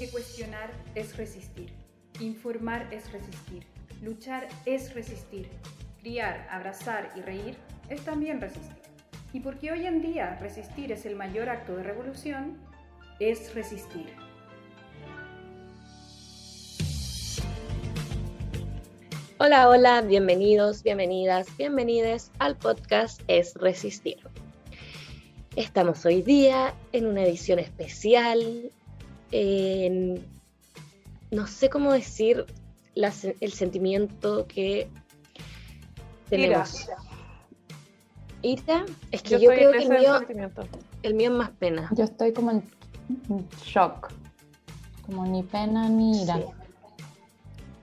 Porque cuestionar es resistir, informar es resistir, luchar es resistir, criar, abrazar y reír es también resistir. Y porque hoy en día resistir es el mayor acto de revolución, es resistir. Hola, hola, bienvenidos, bienvenidas, bienvenides al podcast Es Resistir. Estamos hoy día en una edición especial, no sé cómo decir el sentimiento que tenemos. Ira. Es que yo, creo que el mío, el mío es más pena. Yo estoy como en shock. Como ni pena ni ira.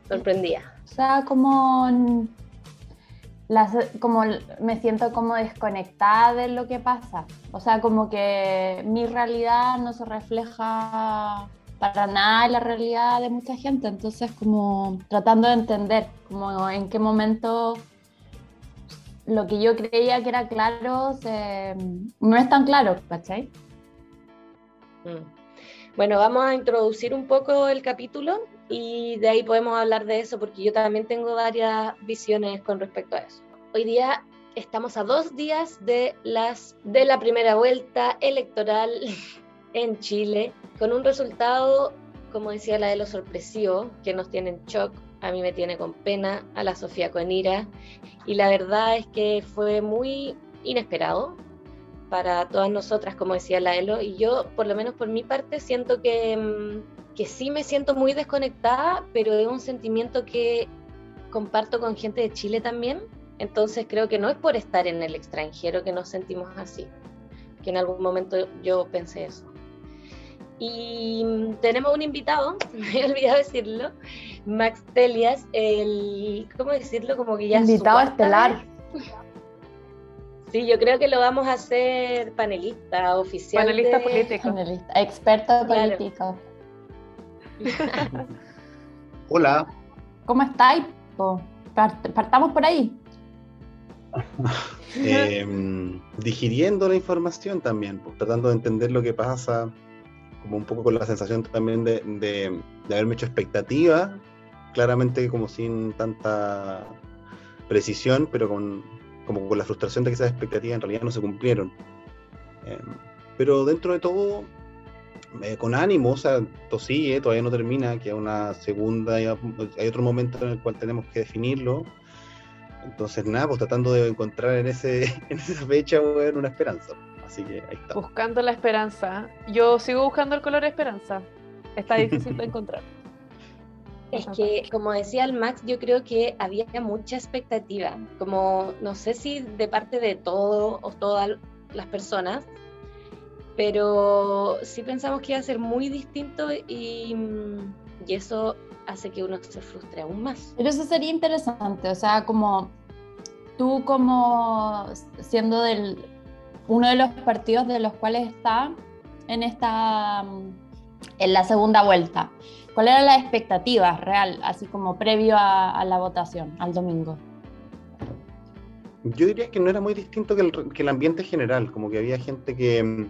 Sorprendida. O sea, como, las, como me siento como desconectada de lo que pasa. O sea, como que mi realidad no se refleja para nada en la realidad de mucha gente. Entonces, como tratando de entender como en qué momento lo que yo creía que era claro no es tan claro, ¿cachai? Mm. Bueno, vamos a introducir un poco el capítulo y de ahí podemos hablar de eso porque yo también tengo varias visiones con respecto a eso. Hoy día estamos a dos días de, las, de la primera vuelta electoral en Chile con un resultado, como decía la de lo sorpresivo, que nos tiene en shock. A mí me tiene con pena, a la Sofía con ira, y la verdad es que fue muy inesperado para todas nosotras, como decía la Elo, y yo, por lo menos por mi parte, siento que, mm, que sí me siento muy desconectada, pero es un sentimiento que comparto con gente de Chile también, entonces creo que no es por estar en el extranjero que nos sentimos así, que en algún momento yo pensé eso. Y tenemos un invitado, me he olvidado decirlo, Max Telias, el, ¿cómo decirlo? Como que ya... Invitado estelar. Sí, yo creo que lo vamos a hacer panelista oficial. Panelista político. experto político. Hola. ¿Cómo estáis? Partamos por ahí. Em, digiriendo la información también, pues, tratando de entender lo que pasa, como un poco con la sensación también de, de, haberme hecho expectativa, claramente como sin tanta precisión, pero con, como con la frustración de que esas expectativas en realidad no se cumplieron. Em, pero dentro de todo, eh, con ánimo, o sea, esto sigue, todavía no termina, que hay una segunda, hay otro momento en el cual tenemos que definirlo. Entonces, nada, pues tratando de encontrar en, ese, en esa fecha una esperanza. Así que ahí está. Buscando la esperanza. Yo sigo buscando el color esperanza. Está difícil de encontrar. Es que, como decía el Max, yo creo que había mucha expectativa, como no sé si de parte de todo o todas las personas, pero sí pensamos que iba a ser muy distinto y, y eso hace que uno se frustre aún más. Pero eso sería interesante, o sea, como tú como siendo del uno de los partidos de los cuales está en esta en la segunda vuelta. ¿Cuál era la expectativa real, así como previo a, la votación, al domingo? Yo diría que no era muy distinto que el, que el ambiente general, como que había gente que,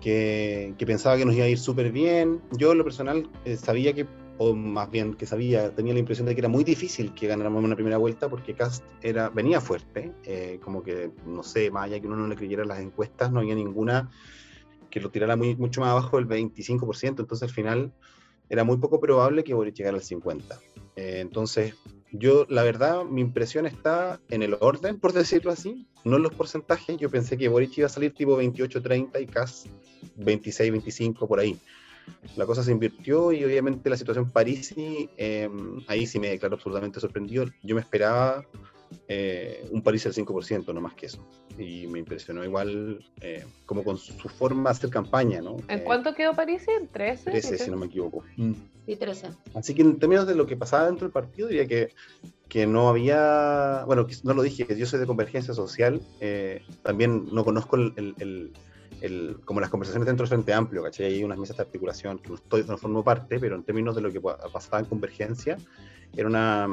que, pensaba que nos iba a ir súper bien. Yo, lo personal, eh, sabía que, o más bien que sabía, tenía la impresión de que era muy difícil que ganáramos una primera vuelta porque Cast era, venía fuerte, eh, como que, no sé, más allá que uno no le creyera las encuestas, no había ninguna que lo tirara muy, mucho más abajo del 25%, entonces al final era muy poco probable que Boric llegara al 50%. Eh, entonces, yo, la verdad, mi impresión está en el orden, por decirlo así, no en los porcentajes. Yo pensé que Boric iba a salir tipo 28-30 y Kass 26-25 por ahí. La cosa se invirtió y obviamente la situación Parisi, eh, ahí sí me declaró absolutamente sorprendido. Yo me esperaba eh, un París al 5%, no más que eso. Y me impresionó igual eh, como con su forma de hacer campaña, ¿no? ¿En cuánto quedó París? ¿En 13? 13, si no me equivoco. Mm. Sí, 13. Así que en términos de lo que pasaba dentro del partido, diría que, que no había, bueno, no lo dije, yo soy de convergencia social, eh, también no conozco el, el, el, como las conversaciones dentro del Frente Amplio, ¿cachai? Hay unas mesas de articulación que no, estoy, no formo parte, pero en términos de lo que pasaba en convergencia, era una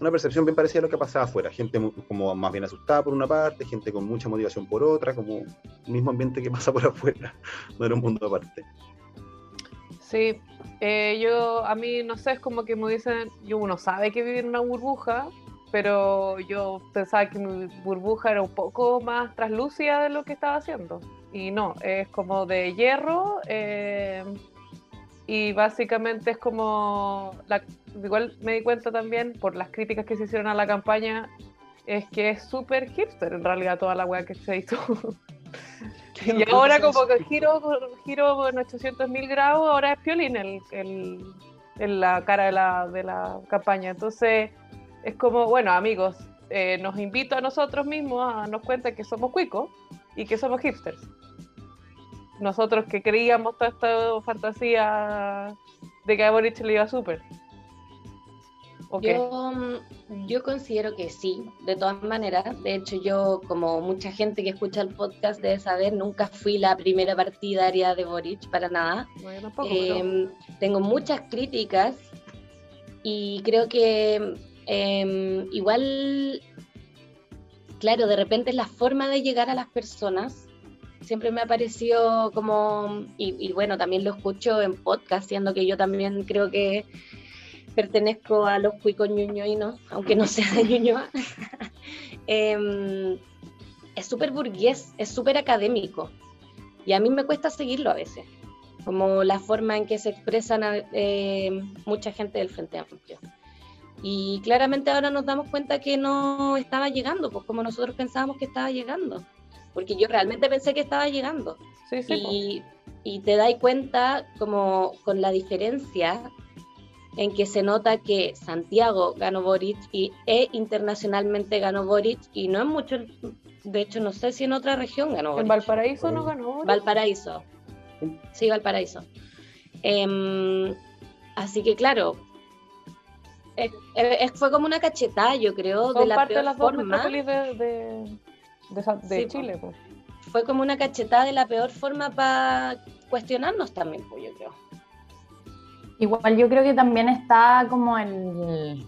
una percepción bien parecida a lo que pasaba afuera. Gente como más bien asustada por una parte, gente con mucha motivación por otra, como el mismo ambiente que pasa por afuera. No era un mundo aparte. Sí, eh, yo, a mí, no sé, es como que me dicen, yo uno sabe que vive en una burbuja, pero yo pensaba que mi burbuja era un poco más translúcida de lo que estaba haciendo. Y no, es como de hierro eh, y básicamente es como, la, igual me di cuenta también por las críticas que se hicieron a la campaña, es que es súper hipster en realidad toda la weá que se hizo. y ahora como que giro, giro en 800 mil grados, ahora es Piolín el, el, en la cara de la, de la campaña. Entonces es como, bueno amigos, eh, nos invito a nosotros mismos a darnos cuenta que somos cuicos y que somos hipsters. Nosotros que creíamos toda esta fantasía de que a Boric le iba súper. Yo, mm, yo considero que sí, de todas maneras. De hecho, yo, como mucha gente que escucha el podcast debe saber, nunca fui la primera partidaria de Boric para nada. Em, tengo muchas críticas y creo que em, igual, claro, de repente la forma de llegar a las personas. Siempre me ha parecido como, y, bueno, también lo escucho en podcast, siendo que yo también creo que pertenezco a los cuicos ñuñoinos, aunque no sea de Ñuñoa. Em, es súper burgués, es súper académico. Y a mí me cuesta seguirlo a veces, como la forma en que se expresan eh, mucha gente del Frente Amplio. Y claramente ahora nos damos cuenta que no estaba llegando, pues como nosotros pensábamos que estaba llegando. Porque yo realmente pensé que estaba llegando. Sí, sí, y, y te das cuenta como con la diferencia en que se nota que Santiago ganó Boric y e internacionalmente ganó Boric y no en mucho, de hecho no sé si en otra región ganó Boric. ¿En Valparaíso no ganó Boric? Valparaíso. Sí, Valparaíso. Em, así que claro, fue como una cachetada, yo creo, de la parte peor de las dos forma. metrópolis de, de, de, de Sí, Chile. pues. Fue como una cachetada de la peor forma para cuestionarnos también, pues yo creo. Igual yo creo que también está como el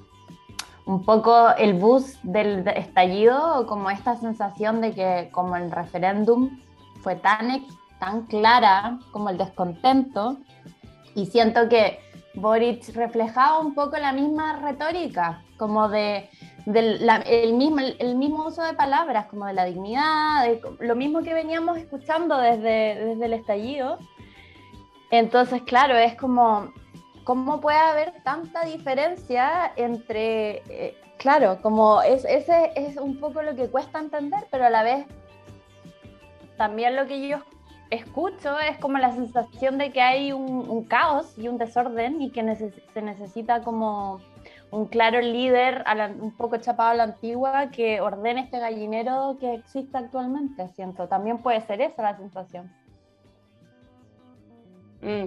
un poco el bus del estallido, como esta sensación de que como el referéndum fue tan, tan clara como el descontento, y siento que Boric reflejaba un poco la misma retórica, como de, el, mismo, el mismo uso de palabras, como de la dignidad, de lo mismo que veníamos escuchando desde, desde el estallido. Entonces, claro, es como, ¿cómo puede haber tanta diferencia entre, eh, claro, como es, ese es un poco lo que cuesta entender, pero a la vez también lo que yo escucho es como la sensación de que hay un, caos y un desorden y que se necesita como un claro líder un poco chapado a la antigua que ordene este gallinero que existe actualmente, siento. También puede ser esa la sensación. Mm.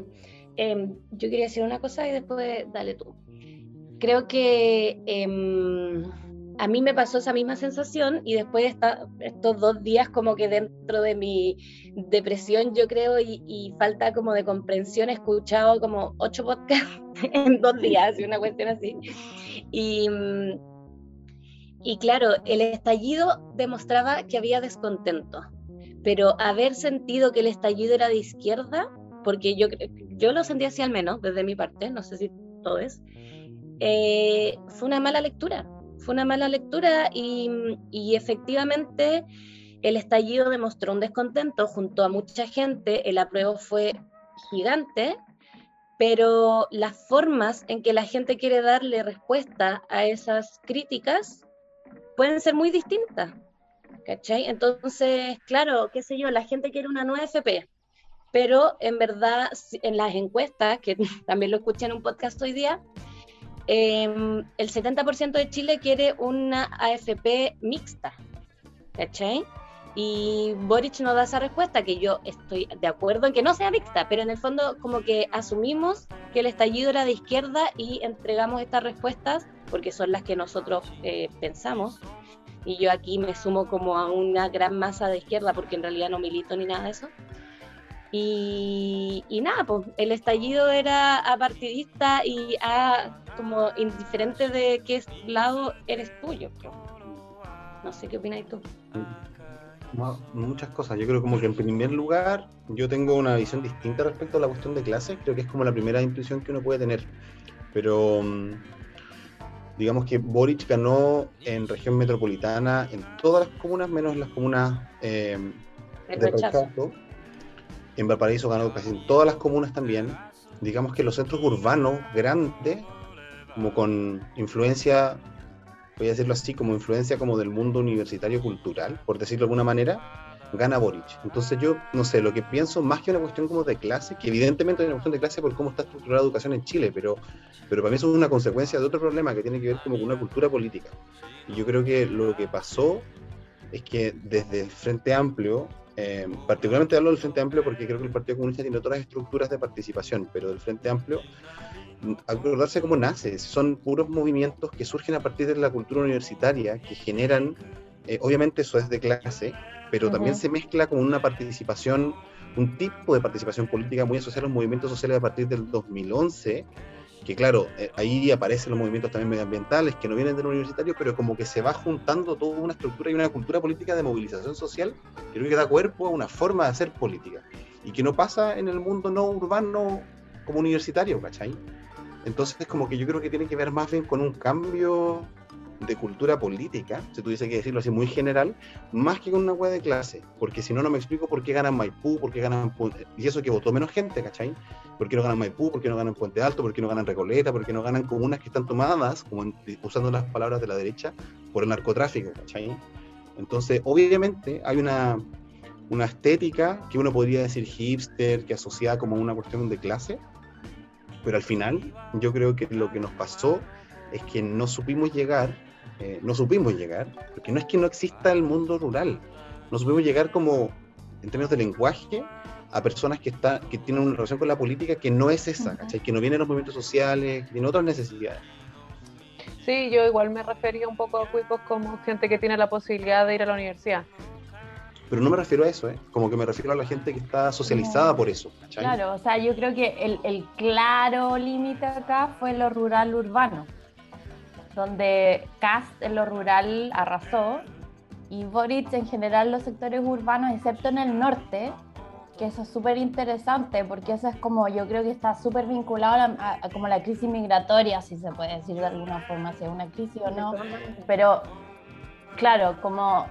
Em, yo quería decir una cosa y después dale tú. Creo que em, a mí me pasó esa misma sensación y después de estos dos días como que dentro de mi depresión yo creo y, falta como de comprensión he escuchado como ocho podcasts en dos días, y una cuestión así. Y, y claro, el estallido demostraba que había descontento, pero haber sentido que el estallido era de izquierda porque yo, yo lo sentí así al menos, desde mi parte, no sé si todo es, eh, fue una mala lectura, fue una mala lectura y, efectivamente el estallido demostró un descontento junto a mucha gente, el apruebo fue gigante, pero las formas en que la gente quiere darle respuesta a esas críticas pueden ser muy distintas. ¿Cachai? Entonces, claro, qué sé yo, la gente quiere una nueva FP, pero en verdad en las encuestas, que también lo escuché en un podcast hoy día, em, el 70% de Chile quiere una AFP mixta, ¿cachai? Y Boric no da esa respuesta, que yo estoy de acuerdo en que no sea mixta, pero en el fondo como que asumimos que el estallido era de izquierda y entregamos estas respuestas, porque son las que nosotros eh, pensamos, y yo aquí me sumo como a una gran masa de izquierda, porque en realidad no milito ni nada de eso. Y, y nada, pues el estallido era apartidista y a como indiferente de qué lado eres tuyo. No sé qué opinas tú. muchas cosas. Yo creo como que en primer lugar yo tengo una visión distinta respecto a la cuestión de clases. Creo que es como la primera intuición que uno puede tener. Pero mm, digamos que Boric ganó en región metropolitana en todas las comunas, menos en las comunas eh, de rechazo. En Valparaíso ganó casi en todas las comunas también. Digamos que los centros urbanos grandes, como con influencia voy a decirlo así, como influencia como del mundo universitario cultural, por decirlo de alguna manera, gana Boric. Entonces yo, no sé, lo que pienso, más que una cuestión como de clase, que evidentemente es una cuestión de clase por cómo está estructurada la educación en Chile, pero, pero para mí eso es una consecuencia de otro problema que tiene que ver como con una cultura política. Y yo creo que lo que pasó es que desde el Frente Amplio, eh, particularmente hablo del Frente Amplio porque creo que el Partido Comunista tiene otras estructuras de participación, pero del Frente Amplio acordarse cómo nace. Son puros movimientos que surgen a partir de la cultura universitaria, que generan, eh, obviamente eso es de clase, pero también se mezcla con una participación, un tipo de participación política muy asociada a los movimientos sociales a partir del 2011, que claro, eh, ahí aparecen los movimientos también medioambientales que no vienen del universitario, pero como que se va juntando toda una estructura y una cultura política de movilización social, que creo que da cuerpo a una forma de hacer política, y que no pasa en el mundo no urbano como universitario, ¿cachai? Entonces, como que yo creo que tiene que ver más bien con un cambio de cultura política, si tuviese que decirlo así muy general, más que con una hueá de clase, porque si no, no me explico por qué ganan Maipú, por qué ganan y eso que votó menos gente, ¿cachai? ¿Por qué no ganan Maipú, por qué no ganan Puente Alto, por qué no ganan Recoleta, por qué no ganan comunas que están tomadas, como usando las palabras de la derecha, por el narcotráfico, ¿cachai? Entonces, obviamente hay una, una estética que uno podría decir hipster, que asocia como una cuestión de clase, pero al final yo creo que lo que nos pasó es que no supimos llegar, eh, no supimos llegar, porque no es que no exista el mundo rural, no supimos llegar como, en términos de lenguaje, a personas que, está, que tienen una relación con la política que no es esa, ¿cachai? que no vienen los movimientos sociales, que tienen otras necesidades. Sí, yo igual me refería un poco a cuicos como gente que tiene la posibilidad de ir a la universidad. Pero no me refiero a eso, ¿eh? como que me refiero a la gente que está socializada por eso. Claro, o sea, yo creo que el, el claro límite acá fue lo rural-urbano, donde Cast en lo rural arrasó y Boric en general los sectores urbanos, excepto en el norte, que eso es súper interesante porque eso es como, yo creo que está súper vinculado a, a, como la crisis migratoria, si se puede decir de alguna forma, si es una crisis o no, pero claro, como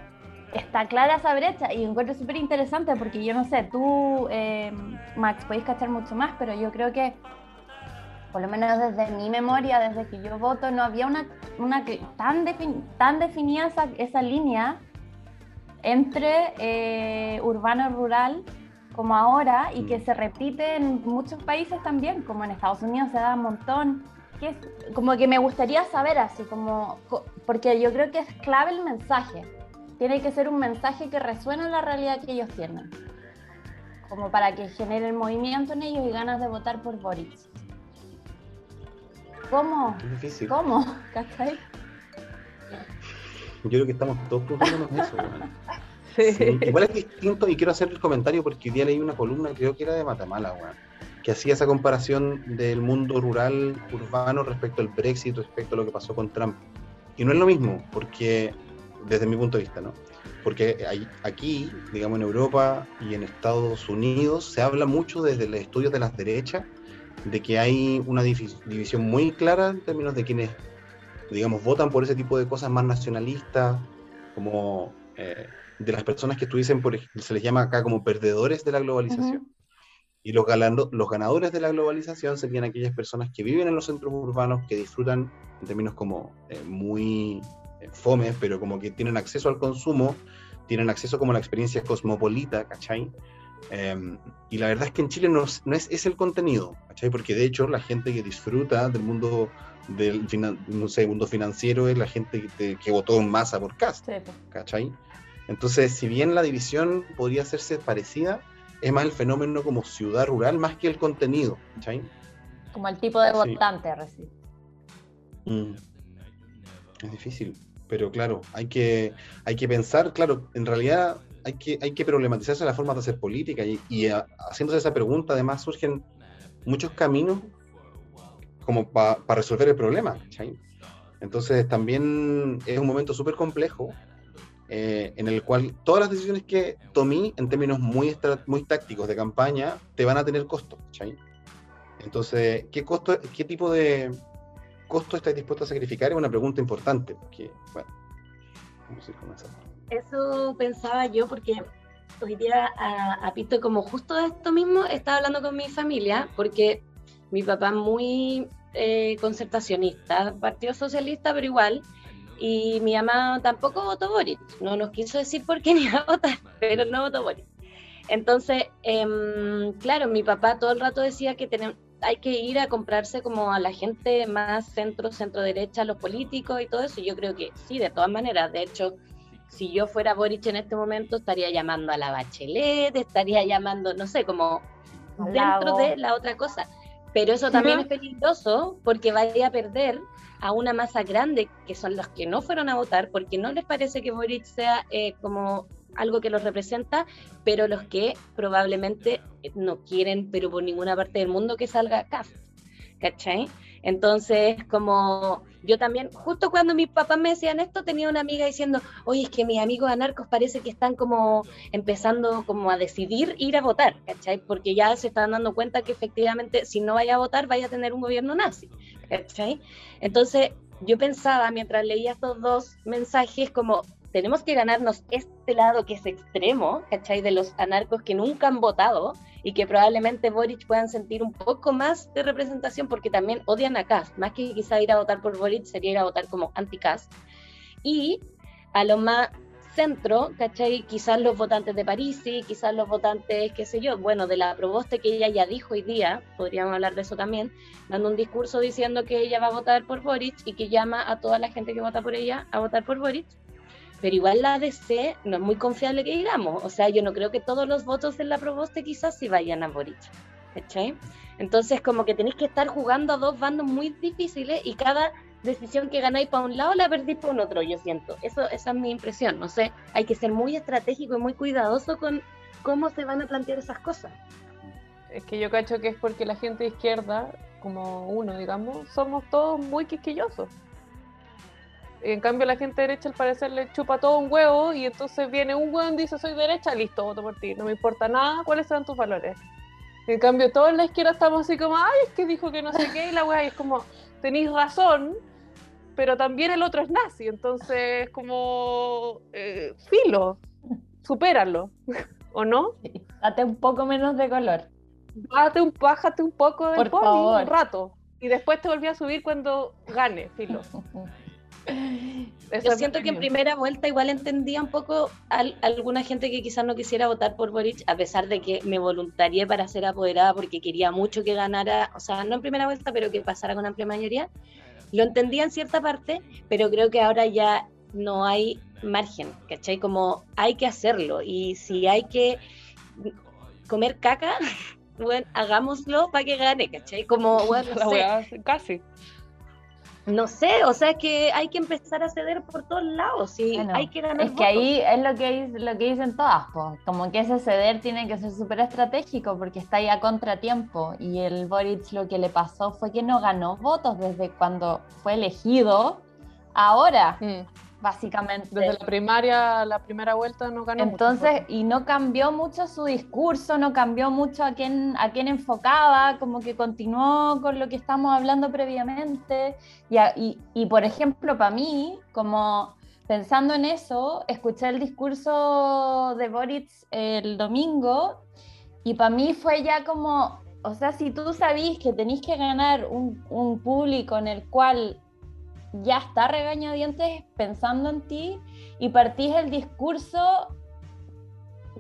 está clara esa brecha y encuentro súper interesante porque yo no sé, tú, eh, Max, podéis cachar mucho más, pero yo creo que, por lo menos desde mi memoria, desde que yo voto, no había una, una tan, tan definida esa, esa, línea entre eh, urbano y rural como ahora y que mm. se repite en muchos países también, como en Estados Unidos se da un montón. Que es, como que me gustaría saber así, como, porque yo creo que es clave el mensaje tiene que ser un mensaje que resuene en la realidad que ellos tienen, como para que genere movimiento en ellos y ganas de votar por Boris. ¿Cómo? Es difícil. ¿Cómo? ¿Cachai? Yo creo que estamos todos preocupándonos en eso. Sí. Igual es distinto y quiero hacer el comentario porque hoy día leí una columna, creo que era de Matamala, que hacía esa comparación del mundo rural, urbano respecto al Brexit, respecto a lo que pasó con Trump. Y no es lo mismo, porque desde mi punto de vista, ¿no? Porque aquí, digamos, en Europa y en Estados Unidos se habla mucho desde los estudios de las derechas de que hay una división muy clara en términos de quienes, digamos, votan por ese tipo de cosas más nacionalistas, como eh, de las personas que estuviesen, por, se les llama acá como perdedores de la globalización. Y los, los ganadores de la globalización serían aquellas personas que viven en los centros urbanos, que disfrutan en términos como eh, muy fome, pero como que tienen acceso al consumo, tienen acceso como a la experiencia cosmopolita, ¿cachai? Em, y la verdad es que en Chile no, no es, es, el contenido, ¿cachai? Porque de hecho la gente que disfruta del mundo del no sé, mundo financiero es la gente que, que votó en masa por cast, ¿cachai? Entonces, si bien la división podría hacerse parecida, es más el fenómeno como ciudad rural más que el contenido, ¿cachai? Como el tipo de votante, sí. Mm. Es difícil pero claro, hay que, hay que pensar, claro, en realidad hay que, hay que problematizarse la forma de hacer política y, haciéndose esa pregunta además surgen muchos caminos como para resolver el problema. Entonces también es un momento súper complejo eh, en el cual todas las decisiones que tomé en términos muy, muy tácticos de campaña te van a tener costo. Entonces, ¿qué, costo, ¿qué tipo de costo estás dispuesto a sacrificar? Es una pregunta importante. Porque, bueno, vamos a ir comenzando. Eso pensaba yo porque hoy día a, a Pito, como justo de esto mismo, estaba hablando con mi familia, porque mi papá muy eh, concertacionista, partido socialista, pero igual, y mi mamá tampoco votó Boric, no nos quiso decir por qué ni a votar, pero no votó Boric. Entonces, em, claro, mi papá todo el rato decía que hay que ir a comprarse como a la gente más centro, centro derecha, los políticos y todo eso. Yo creo que sí, de todas maneras. De hecho, si yo fuera Boric en este momento, estaría llamando a la Bachelet, estaría llamando, no sé, como dentro de la otra cosa. Pero eso también es peligroso porque vaya a perder a una masa grande, que son los que no fueron a votar, porque no les parece que Boric sea eh, como algo que los representa, pero los que probablemente no quieren, pero por ninguna parte del mundo, que salga CAF. ¿Cachai? Entonces, como yo también, justo cuando mis papás me decían esto, tenía una amiga diciendo, oye, es que mis amigos anarcos parece que están como empezando como a decidir ir a votar, ¿cachai? Porque ya se están dando cuenta que efectivamente si no vaya a votar vaya a tener un gobierno nazi, ¿cachai? Entonces, yo pensaba mientras leía estos dos mensajes como, tenemos que ganarnos este lado que es extremo, ¿cachai? De los anarcos que nunca han votado y que probablemente Boric puedan sentir un poco más de representación porque también odian a Kass, más que quizá ir a votar por Boric sería ir a votar como anti-Kass. Y a lo más centro, ¿cachai? Quizás los votantes de París, y quizás los votantes, qué sé yo, bueno, de la Proboste que ella ya dijo hoy día, podríamos hablar de eso también, dando un discurso diciendo que ella va a votar por Boric y que llama a toda la gente que vota por ella a votar por Boric pero igual la ADC no es muy confiable que digamos. O sea, yo no creo que todos los votos en la Proboste quizás sí vayan a Boric. ¿Cachai? Entonces, como que tenéis que estar jugando a dos bandos muy difíciles y cada decisión que ganáis para un lado la perdís para un otro, yo siento. Eso, esa es mi impresión. No sé, hay que ser muy estratégico y muy cuidadoso con cómo se van a plantear esas cosas. Es que yo cacho que es porque la gente de izquierda, como uno, digamos, somos todos muy quisquillosos. En cambio, la gente derecha al parecer le chupa todo un huevo y entonces viene un huevo y dice soy derecha, listo, voto por ti. No me importa nada cuáles sean tus valores. En cambio, todos en la izquierda estamos así como, ay, es que dijo que no sé qué, y la weá, es como, tenéis razón, pero también el otro es nazi, entonces como, eh, filo, supéralo, ¿o no? Date un poco menos de color. Bájate un, bájate un poco del Por un rato, y después te volví a subir cuando gane, filo. Yo siento que en primera vuelta igual entendía un poco a alguna gente que quizás no quisiera votar por Boric, a pesar de que me voluntarié para ser apoderada porque quería mucho que ganara, o sea, no en primera vuelta, pero que pasara con amplia mayoría. Lo entendía en cierta parte, pero creo que ahora ya no hay margen, ¿cachai? Como hay que hacerlo y si hay que comer caca, bueno, hagámoslo para que gane, ¿cachai? Como, bueno, no sé, casi. No sé, o sea, es que hay que empezar a ceder por todos lados y Bueno, hay que ganar Es que ahí es lo que, lo que dicen todas, po. como que ese ceder tiene que ser súper estratégico porque está ahí a contratiempo y el Boric lo que le pasó fue que no ganó votos desde cuando fue elegido, ahora, Mm. Básicamente. Desde la primaria, la primera vuelta no ganó mucho. Entonces, y no cambió mucho su discurso, no cambió mucho a quién, a quién enfocaba, como que continuó con lo que estamos hablando previamente. Y, a- y, y, por ejemplo, para mí, como pensando en eso, escuché el discurso de Boric el domingo y para mí fue ya como, o sea, si tú sabís que tenéis que ganar un, un público en el cual ya está regañadientes pensando en ti y partís el discurso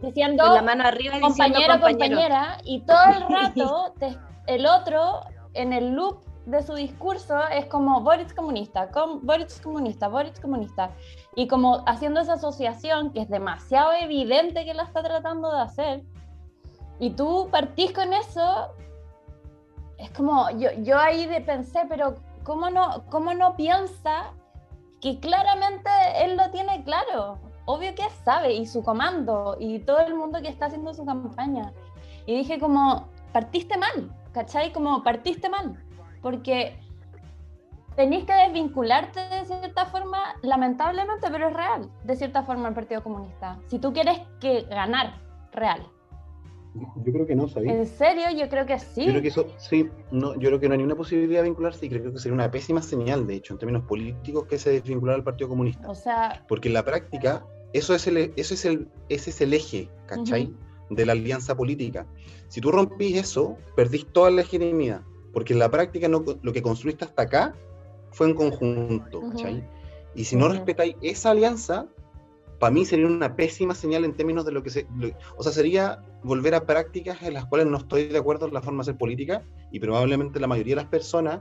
diciendo con la mano arriba diciendo compañero, compañero. compañera, y todo el rato te- el otro en el loop de su discurso es como Boris comunista, com, Boris comunista, Boris comunista, y como haciendo esa asociación que es demasiado evidente que la está tratando de hacer, y tú partís con eso, es como, yo, yo ahí de pensé, pero ¿cómo no, ¿cómo no piensa que claramente él lo tiene claro? Obvio que sabe, y su comando, y todo el mundo que está haciendo su campaña. Y dije como, partiste mal, ¿cachai? Como partiste mal, porque tenés que desvincularte de cierta forma lamentablemente, pero es real, de cierta forma, el Partido Comunista. Si tú quieres que ganar, real. Yo creo que no, ¿sabes? ¿En serio? Yo creo que sí. Yo creo que eso, sí, no, yo creo que no hay ninguna posibilidad de vincularse y creo que sería una pésima señal, de hecho, en términos políticos, que se desvinculara al Partido Comunista. O sea, Porque en la práctica, eso es el, eso es el, ese es el eje, ¿cachai? De la alianza política. Si tú rompís eso, perdís toda la legitimidad. Porque en la práctica no, lo que construiste hasta acá fue en conjunto. ¿cachai? Y si no respetáis esa alianza, para mí sería una pésima señal en términos de lo que se... lo- o sea, sería volver a prácticas en las cuales no estoy de acuerdo en la forma de hacer política y probablemente la mayoría de las personas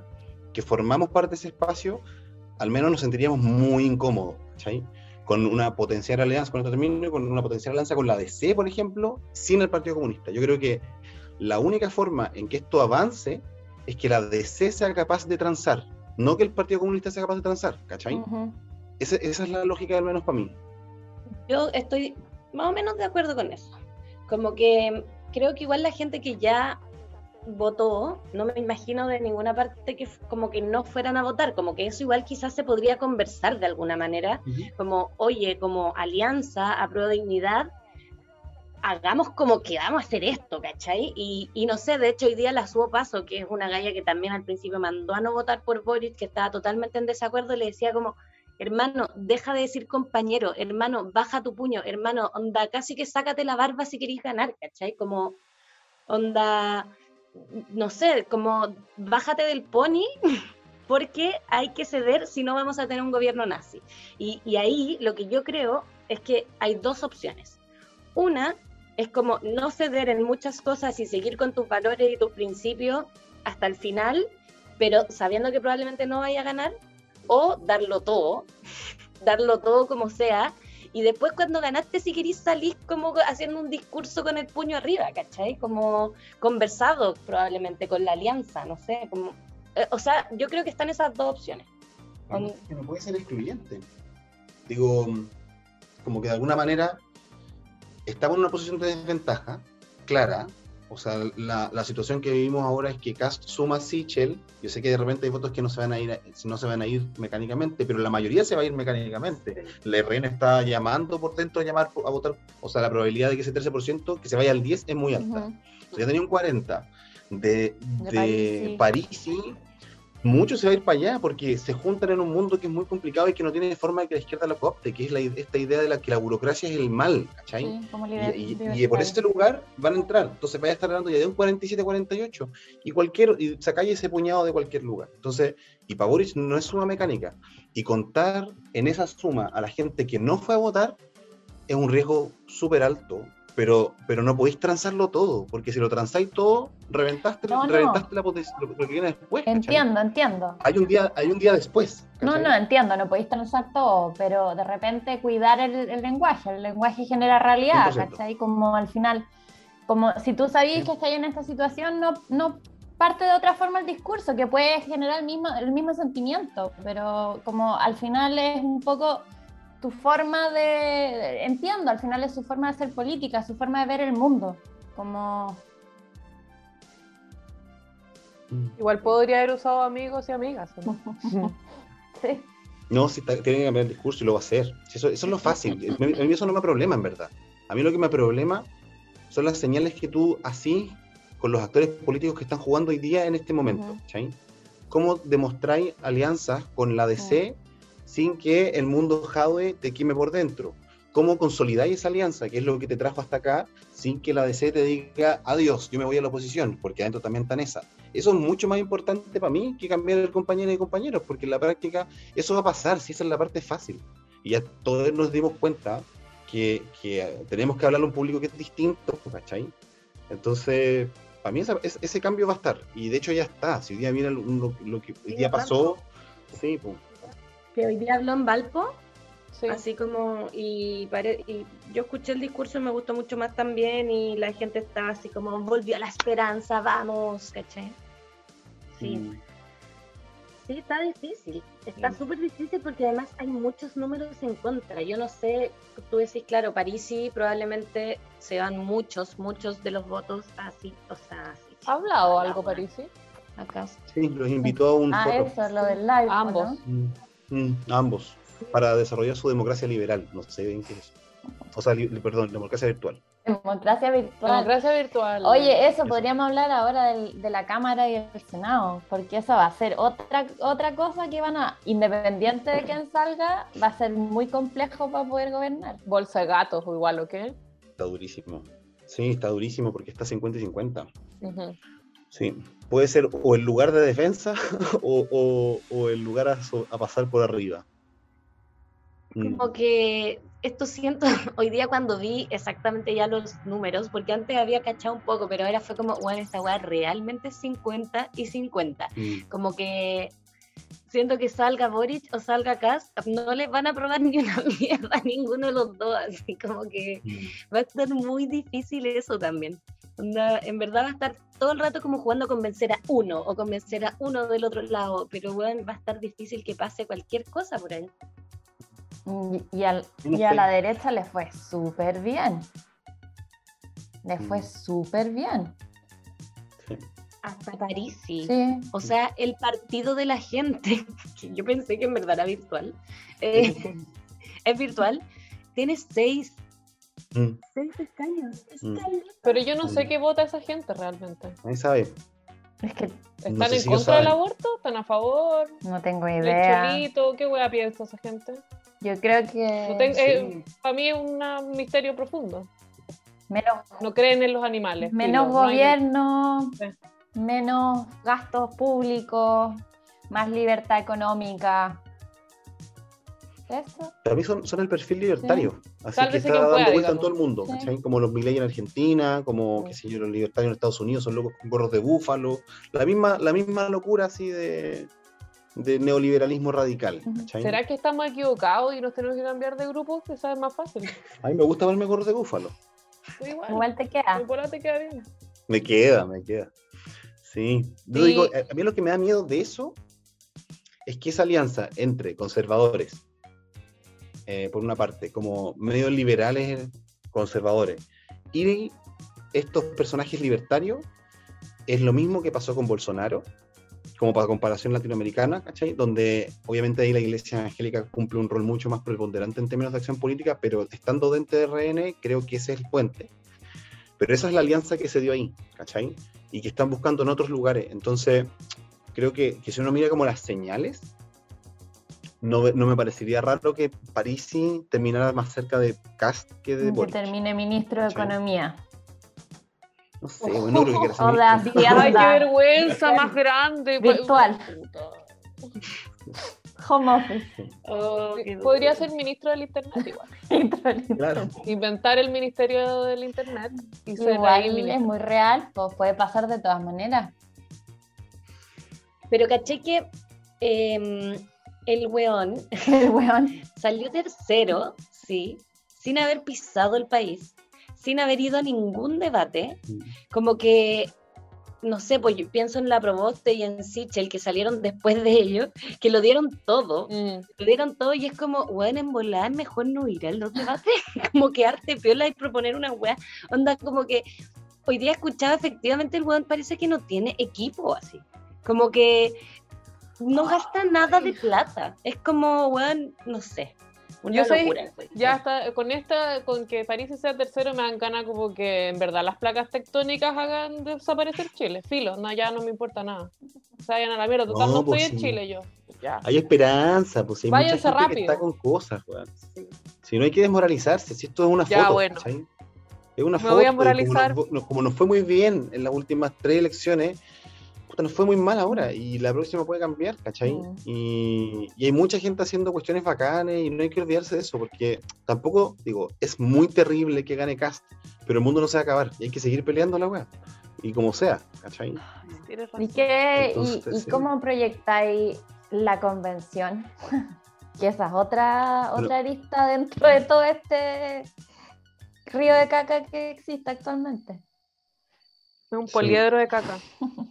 que formamos parte de ese espacio, al menos nos sentiríamos muy incómodos, ¿cachai? Con una potencial alianza, con esto termino, con una potencial alianza con la DC, por ejemplo, sin el Partido Comunista. Yo creo que la única forma en que esto avance es que la DC sea capaz de transar, no que el Partido Comunista sea capaz de transar, ¿cachai? ujú. Esa, esa es la lógica, al menos para mí. Yo estoy más o menos de acuerdo con eso. Como que creo que igual la gente que ya votó, no me imagino de ninguna parte que como que no fueran a votar, como que eso igual quizás se podría conversar de alguna manera, como, oye, como alianza a pro de dignidad, hagamos como que vamos a hacer esto, ¿cachai? Y, y no sé, de hecho hoy día la subo paso, que es una galla que también al principio mandó a no votar por Boris, que estaba totalmente en desacuerdo, y le decía como, hermano, deja de decir compañero, hermano, baja tu puño, hermano, onda, casi que sácate la barba si queréis ganar, ¿cachai? Como, onda, no sé, como, bájate del pony. Porque hay que ceder si no vamos a tener un gobierno nazi. Y, y ahí lo que yo creo es que hay dos opciones. Una es como no ceder en muchas cosas y seguir con tus valores y tus principios hasta el final, pero sabiendo que probablemente no vaya a ganar, o darlo todo, darlo todo como sea, y después cuando ganaste si querís salir como haciendo un discurso con el puño arriba, ¿cachai? Como conversado probablemente con la alianza, no sé, como... eh, o sea, yo creo que están esas dos opciones. Que no puede ser excluyente. Digo, como que de alguna manera estamos en una posición de desventaja clara. O sea, la, la situación que vivimos ahora es que Cast suma Sichel. Yo sé que de repente hay votos que no se van a ir, no se van a ir mecánicamente, pero la mayoría se va a ir mecánicamente. La RN está llamando por dentro a llamar a votar. O sea, la probabilidad de que ese 13% que se vaya al 10 es muy alta. O sea, ya tenía un 40 de, De de Parisi. Parisi, mucho se va a ir para allá porque se juntan en un mundo que es muy complicado y que no tiene forma de que la izquierda lo coopte, que es la, esta idea de la que la burocracia es el mal, ¿cachai? Sí, como Y, por ese lugar van a entrar. Entonces vaya a estar hablando ya de un 47-48 y cualquier y sacáis ese puñado de cualquier lugar. Entonces, y para Boric no es suma mecánica. Y contar en esa suma a la gente que no fue a votar es un riesgo súper alto. Pero, pero no podéis transarlo todo, porque si lo transáis todo, reventaste, No, no. reventaste la lo, lo que viene después. ¿cachai? Entiendo, entiendo. Hay un día, hay un día después. No, ¿cachai? no, entiendo, no podéis transar todo, pero de repente cuidar el, el lenguaje, el lenguaje genera realidad, 100%. ¿cachai? Como al final, como si tú sabías que estás en esta situación, no, no parte de otra forma el discurso, que puede generar el mismo, el mismo sentimiento, pero como al final es un poco tu forma de, entiendo, al final es su forma de hacer política, su forma de ver el mundo, como, Mm. Igual podría haber usado amigos y amigas. ¿no? sí. No, si está- tiene que cambiar el discurso y lo va a hacer. Si eso, eso es lo fácil. A mí, eso no me problema, en verdad. A mí lo que me problema son las señales que tú así con los actores políticos que están jugando hoy día en este momento. ¿cachai? ¿Cómo demostráis alianzas con la DC sin que el mundo Jadwe te queme por dentro? ¿Cómo consolidáis esa alianza, que es lo que te trajo hasta acá, sin que la DC te diga adiós, yo me voy a la oposición, porque adentro también están esas? Eso es mucho más importante para mí que cambiar el compañero y compañeros, porque en la práctica eso va a pasar, si esa es la parte fácil. Y ya todos nos dimos cuenta que, que tenemos que hablarle a un público que es distinto, ¿cachai? Entonces, para mí esa- es- ese cambio va a estar, y de hecho ya está. Si hoy día mira lo, lo- lo que hoy día pasó, sí, pues. Que hoy día habló en Valpo, Sí. así como, y, pare- y yo escuché el discurso y me gustó mucho más también, y la gente está así como, volvió a la esperanza, vamos, ¿caché? Sí, mm, sí, está difícil, está Sí. súper difícil porque además hay muchos números en contra. Yo no sé, tú decís, claro, Parisi probablemente se van muchos, muchos de los votos así, o sea, así. ¿Ha hablado Ojalá, algo. Parisi? Acá. sí, los invitó a un Ah, foro. eso, lo del live. ¿o Ambos. no? Mm, mm, ambos. Para desarrollar su democracia liberal. No sé bien qué es. O sea, li- perdón, democracia virtual. Democracia virtual. Democracia virtual. Oye, eso, Eso. podríamos hablar ahora del- de la Cámara y el Senado, porque eso va a ser otra, otra cosa que van a, independiente de quién salga, va a ser muy complejo para poder gobernar. Bolsa de gatos o igual, ¿o qué? Está durísimo. Sí, está durísimo porque está 50 y 50. Ujú. Sí, puede ser o el lugar de defensa o, o- o el lugar a, pasar por arriba. Mm. Como que esto siento hoy día cuando vi exactamente ya los números, porque antes había cachado un poco, pero ahora fue como, bueno, esta weá realmente es 50 y 50. Mm. Como que siento que salga Boric o salga Kass, no les van a aprobar ni una mierda a ninguno de los dos, así como que Mm. va a estar muy difícil eso también. Onda, en verdad va a estar todo el rato como jugando a convencer a uno o convencer a uno del otro lado, pero bueno, va a estar difícil que pase cualquier cosa por ahí. Y, y al- No y a la derecha le fue súper bien. Le fue Mm. súper bien. Sí. Hasta París sí. Sí. O sea, el partido de la gente, que yo pensé que en verdad era virtual, eh, es virtual, tiene seis, Mm. seis escaños. Es Mm. Pero yo no sé qué vota esa gente realmente. Nadie sabe. Es que ¿Están No sé en si contra del aborto? ¿Están a favor? no tengo ¿El idea. cholito? ¿Qué hueá piensa esa gente? Yo creo que No ten- Sí. eh, para mí es un misterio profundo. menos, No creen en los animales. menos filo, no hay- gobierno, menos gastos públicos, más libertad económica. Eso. Para mí son, son el perfil libertario. Así que Sálvese está dando pueda, vuelta en todo el mundo. Sí. ¿cachai? Como los Milei en Argentina, como Sí. qué sé yo, los libertarios en Estados Unidos son locos con gorros de búfalo. La misma, la misma locura así de, de neoliberalismo radical. ¿cachai? ¿Será que estamos equivocados y nos tenemos que cambiar de grupo? Que es más fácil. A mí me gusta verme gorros de búfalo. Sí, igual. Igual te queda. Te queda bien. Me queda, me queda. Sí. Yo digo, a mí lo que me da miedo de eso es que esa alianza entre conservadores, eh, por una parte, como medios liberales conservadores, y estos personajes libertarios, es lo mismo que pasó con Bolsonaro, como para comparación latinoamericana, ¿cachai? Donde obviamente ahí la iglesia evangélica cumple un rol mucho más preponderante en términos de acción política, pero estando dentro de RN, creo que ese es el puente. Pero esa es la alianza que se dio ahí, ¿cachai? Y que están buscando en otros lugares. Entonces, creo que, que si uno mira como las señales, no, no me parecería raro que Parisi terminara más cerca de Cast que de Que Boric. termine ministro de Sí. Economía. No sé, bueno, no creo que quiera ser ministro. Hacienda. Ay, qué vergüenza más grande. Virtual. Puta. Home office. Oh, Podría duro. ser ministro del internet igual. Claro. Inventar el ministerio del internet y ser ahí Igual es muy real, pues puede pasar de todas maneras. Pero caché que em, el weón El weón. salió tercero, sí, sin haber pisado el país, sin haber ido a ningún debate, como que, no sé, pues yo pienso en la Proboste y en Sichel, que salieron después de ellos, que lo dieron todo, Mm. lo dieron todo y es como, weón, en volar mejor no ir a los debates, como quedarte piola y proponer una weá, onda como que hoy día escuchaba efectivamente el weón parece que no tiene equipo así, como que no gasta nada de plata, es como, weón, no sé, una Yo soy- locura. pues. Ya está, con esta, con que París sea tercero me dan ganas como que en verdad las placas tectónicas hagan desaparecer Chile. Filo, no, ya no me importa nada. Se vayan a la mierda, total No, no, pues estoy en. Chile yo. Ya. Hay esperanza, pues hay Váyanse mucha gente que rápido. está con cosas, weón. Si no hay que desmoralizarse, si esto es una Ya, foto, bueno. Es una Me foto. voy a como moralizar. nos- como nos fue muy bien en las últimas tres elecciones, puta, nos fue muy mal ahora y la próxima puede cambiar, ¿cachai? Mm. Y, y hay mucha gente haciendo cuestiones bacanes y no hay que olvidarse de eso porque tampoco, digo, es muy terrible que gane Cast, pero el mundo no se va a acabar y hay que seguir peleando la weá. Y como sea, ¿cachai? ¿Y, qué, Entonces, y, sí. cómo proyectáis la convención? que esa es otra, Pero- otra arista dentro de todo este río de caca que existe actualmente. Es un Sí. poliedro de caca.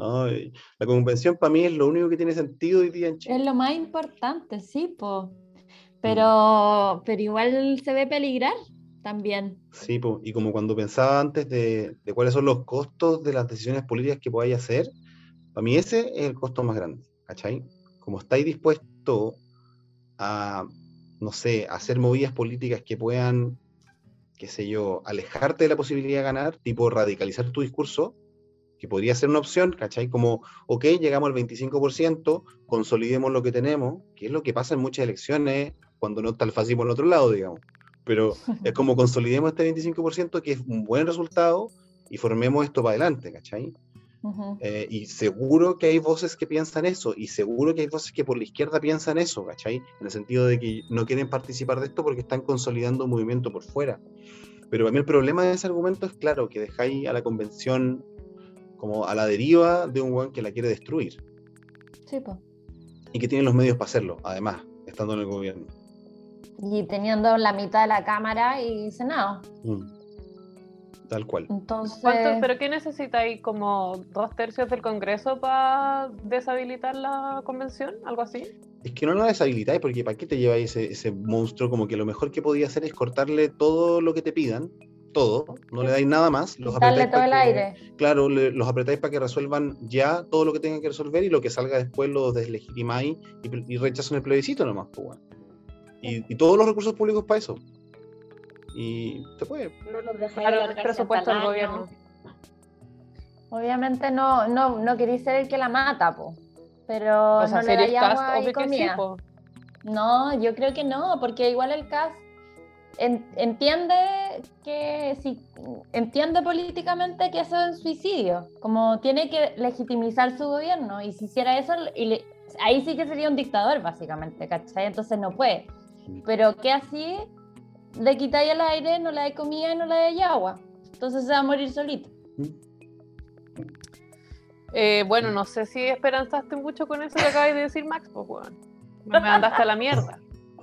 Ay, la convención para mí es lo único que tiene sentido hoy día en Chile. Es lo más importante, sí, po. Pero, pero igual se ve peligrar también. Sí, po, y como cuando pensaba antes de, de cuáles son los costos de las decisiones políticas que podáis hacer, para mí ese es el costo más grande, ¿cachai? Como estáis dispuestos a, no sé, a hacer movidas políticas que puedan, qué sé yo, alejarte de la posibilidad de ganar, tipo radicalizar tu discurso, que podría ser una opción, ¿cachai? Como, ok, llegamos al 25%, consolidemos lo que tenemos, que es lo que pasa en muchas elecciones cuando no está el fascismo al otro lado, digamos. Pero es como consolidemos este 25%, que es un buen resultado, y formemos esto para adelante, ¿cachai? Eh, y seguro que hay voces que piensan eso, y seguro que hay voces que por la izquierda piensan eso, ¿cachai? En el sentido de que no quieren participar de esto porque están consolidando un movimiento por fuera. Pero para mí el problema de ese argumento es claro, que dejáis a la convención como a la deriva de un weón que la quiere destruir. Sí, pues. Y que tiene los medios para hacerlo, además, estando en el gobierno. Y teniendo la mitad de la Cámara y Senado. Mm. Tal cual. Entonces. ¿Cuánto, ¿Pero qué necesitáis? ¿Como dos tercios del Congreso para deshabilitar la convención? ¿Algo así? Es que no la deshabilitáis, porque ¿para qué te lleváis ese, ese monstruo? Como que lo mejor que podía hacer es cortarle todo lo que te pidan todo, no le dais nada más, los Darle apretáis todo para el que- aire. Claro, le- los apretáis para que resuelvan ya todo lo que tengan que resolver y lo que salga después lo deslegitimáis y, rechazan el plebiscito nomás, pues, y, y todos los recursos públicos para eso. Y se puede. No los dejáis Claro, el alargarse presupuesto del gobierno. Obviamente no, no, no queréis ser el que la mata, po. Pero O sea, no le cast, agua y sí, comida. po. No, yo creo que no, porque igual el CAS en- entiende que si entiende políticamente que eso es un suicidio, como tiene que legitimizar su gobierno y si hiciera eso ahí sí que sería un dictador básicamente, ¿cachai? Entonces no puede. Pero que así le quitáis el aire, no le dais comida y no le dais agua. Entonces se va a morir solito. Eh, bueno, no sé si esperanzaste mucho con eso que acabas de decir, Max, pues, weón. Me mandaste a la mierda.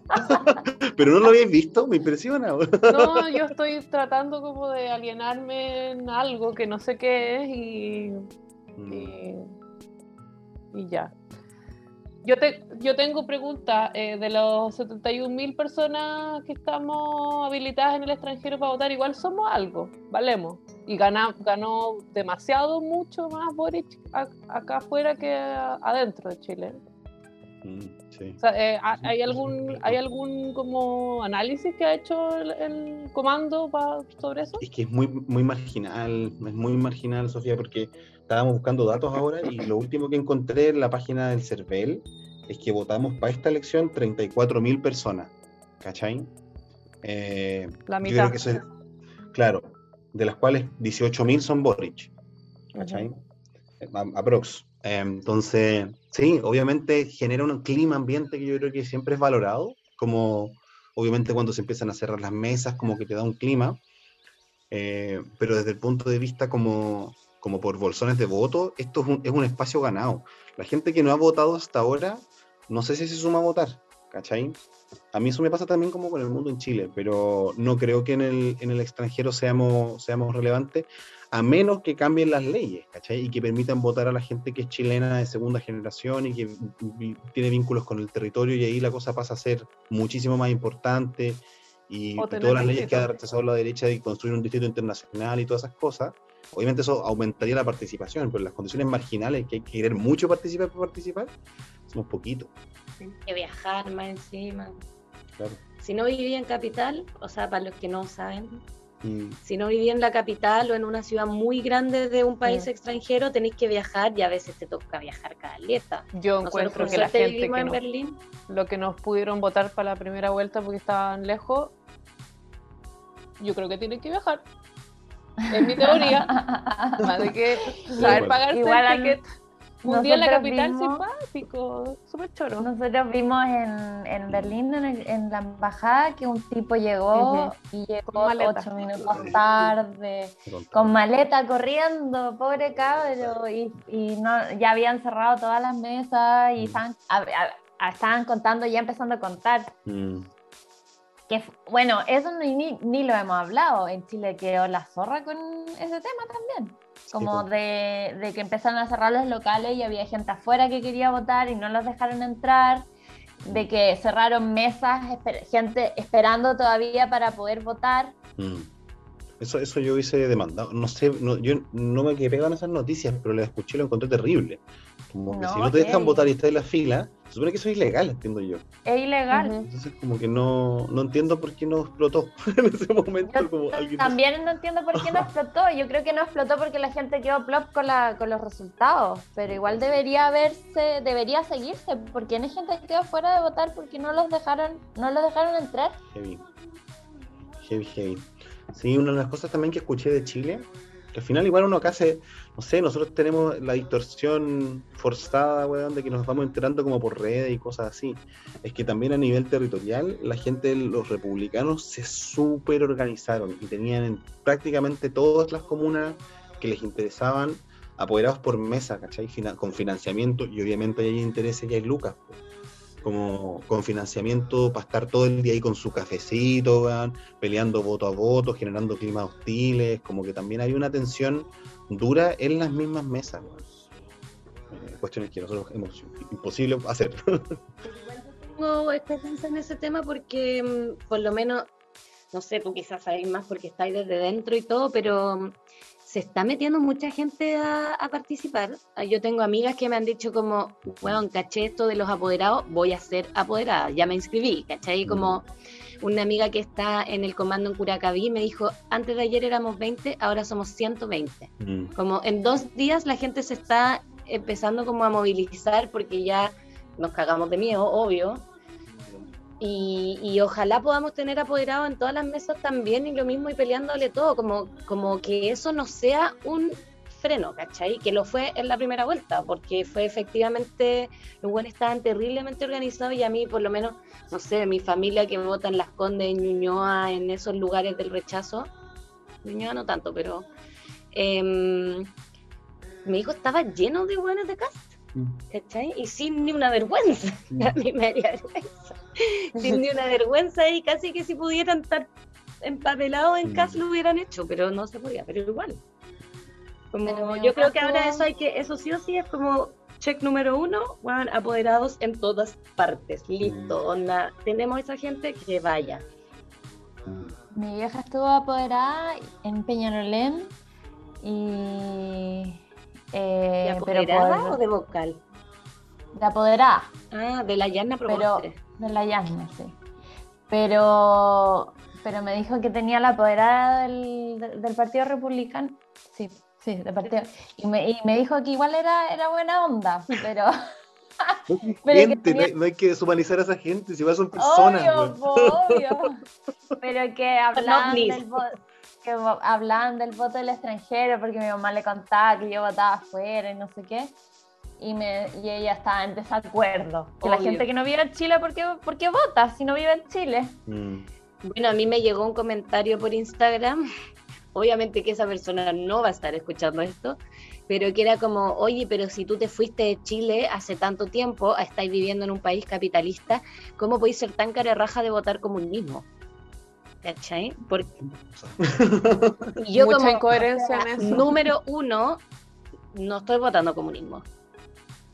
Pero no lo habéis visto, me impresiona. No, yo estoy tratando como de alienarme en algo que no sé qué es y, y, y ya. Yo, te, yo tengo pregunta eh, de los 71.000 personas que estamos habilitadas en el extranjero para votar, igual somos algo, valemos. Y gana, ganó demasiado, mucho más Boric a- acá afuera que adentro de Chile. Sí. O sea, eh, ¿ha- ¿hay algún hay algún como análisis que ha hecho el, el comando pa- sobre eso? Es que es muy, muy marginal, es muy marginal, Sofía, porque estábamos buscando datos ahora y lo último que encontré en la página del CERVEL es que votamos para esta elección 34.000 personas, ¿cachai? Eh, La yo mitad. creo que eso es- claro, de las cuales 18.000 son Boric, ¿cachai? A- Aprox. Eh, entonces, sí, obviamente genera un clima ambiente que yo creo que siempre es valorado, como obviamente cuando se empiezan a cerrar las mesas, como que te da un clima, eh, pero desde el punto de vista como, como por bolsones de voto, esto es un, es un espacio ganado. La gente que no ha votado hasta ahora, no sé si se suma a votar, ¿cachai? A mí eso me pasa también como con el mundo en Chile, pero no creo que en el, en el extranjero seamos, seamos relevantes, a menos que cambien las leyes, ¿cachai? Y que permitan votar a la gente que es chilena de segunda generación y que tiene vínculos con el territorio y ahí la cosa pasa a ser muchísimo más importante y, todas las leyes que ha rechazado la derecha de construir un distrito internacional y todas esas cosas, obviamente eso aumentaría la participación, pero en las condiciones marginales que hay que querer mucho participar para participar, somos poquitos, Tienes que viajar más encima. claro. Si no vivía en capital, o sea, para los que no saben, Mm, si no vivía en la capital o en una ciudad muy grande de un país Mm. extranjero, tenéis que viajar y a veces te toca viajar cada letra. Yo Nosotros encuentro que la gente que en no, Berlín. lo que nos pudieron votar para la primera vuelta porque estaban lejos, yo creo que tienen que viajar. Es mi teoría. Más de que saber Igual el a- ticket. Un día en la nosotros capital vimos- simpático, súper choro. Nosotros vimos en, en Berlín, en, el- en la embajada, que un tipo llegó y llegó ocho minutos tarde, con maleta corriendo, pobre cabro, y, y no, ya habían cerrado todas las mesas y estaban, a- a- estaban contando, ya empezando a contar. Mm, Que, bueno, eso ni lo hemos hablado. En Chile quedó la zorra con ese tema también. Como de, de que empezaron a cerrar los locales y había gente afuera que quería votar y no los dejaron entrar. De que cerraron mesas, esper- gente esperando todavía para poder votar. mm. Eso, eso yo hubiese demandado. No sé, no, yo no me quedé pegado en esas noticias, pero las escuché y lo encontré terrible. Como que No, si no te dejan votar y estás en la fila, supone que eso es ilegal, entiendo yo. Es ilegal. Entonces como que no, no entiendo por qué no explotó en ese momento. Yo como alguien También no entiendo por qué no explotó. Yo creo que no explotó porque la gente quedó plop con, la, con los resultados. Pero igual debería haberse, debería seguirse, porque hay gente que quedó fuera de votar porque no los dejaron, no los dejaron entrar. Heavy. Heavy, heavy. Sí, una de las cosas también que escuché de Chile, al final igual uno acá se, no sé, nosotros tenemos la distorsión forzada, weón, de que nos vamos enterando como por redes y cosas así. Es que también a nivel territorial, la gente, los republicanos se súper organizaron y tenían en prácticamente todas las comunas que les interesaban apoderados por mesa, ¿cachai? Con financiamiento y obviamente hay intereses y hay lucas. Como con financiamiento para estar todo el día ahí con su cafecito, weón, peleando voto a voto, generando climas hostiles, como que también hay una tensión dura en las mismas mesas. Eh, cuestiones que nosotros hemos imposible hacer. tengo esperanza en ese tema porque mm, por lo menos, no sé, tú quizás sabes más porque estáis desde dentro y todo, pero mm, se está metiendo mucha gente a, a participar. Ah, Yo tengo amigas que me han dicho como, bueno, caché esto de los apoderados, voy a ser apoderada, ya me inscribí, ¿cachai? Como una amiga que está en el comando en Curacaví me dijo, antes de ayer éramos 20, ahora somos 120. Mm, Como en dos días la gente se está empezando como a movilizar porque ya nos cagamos de miedo, obvio. Y, y ojalá podamos tener apoderados en todas las mesas también y lo mismo y peleándole todo, como, como que eso no sea un freno, ¿cachai? Que lo fue en la primera vuelta, porque fue efectivamente, los buenos estaban terriblemente organizados y a mí por lo menos, no sé, mi familia que vota en Las Condes, en Ñuñoa, en esos lugares del rechazo, Ñuñoa no tanto, pero em, mi hijo estaba lleno de buenos de casa, mm, ¿cachai? Y sin ni una vergüenza, a mí me haría vergüenza, sin ni una vergüenza y casi que si pudieran estar empapelados en Mm. casa lo hubieran hecho, pero no se podía, pero igual. Como, Pero yo creo que ahora eso hay que, eso sí o sí es como check número uno, bueno, apoderados en todas partes, listo, Mm. onda, tenemos esa gente que vaya. mm. Mi vieja estuvo apoderada en Peñarolén y... ¿De eh, pero apoderada por- o de vocal? de apoderada. Ah, de la llana Pero-. De la Yasna, sí. Pero, pero me dijo que tenía la apoderada del, del- Partido Republicano. Sí, sí, del partido. Y me, y me dijo que igual era, era buena onda, pero No hay Pero que gente, no, tenía- hay, no hay que deshumanizar a esa gente, si igual son personas. obvio, po, obvio. Pero que hablaban del, que hablaban del voto del extranjero porque mi mamá le contaba que yo votaba afuera y no sé qué. Y, me, y ella estaba en desacuerdo. Que la gente que no vive en Chile, ¿por qué, por qué vota si no vive en Chile? Mm, Bueno, a mí me llegó un comentario por Instagram. Obviamente que esa persona no va a estar escuchando esto, pero que era como, oye, pero si tú te fuiste de Chile hace tanto tiempo, estáis viviendo en un país capitalista, ¿cómo podéis ser tan cara raja de votar comunismo? ¿Cachai? Porque y yo Mucha como incoherencia en eso. número uno, no estoy votando comunismo.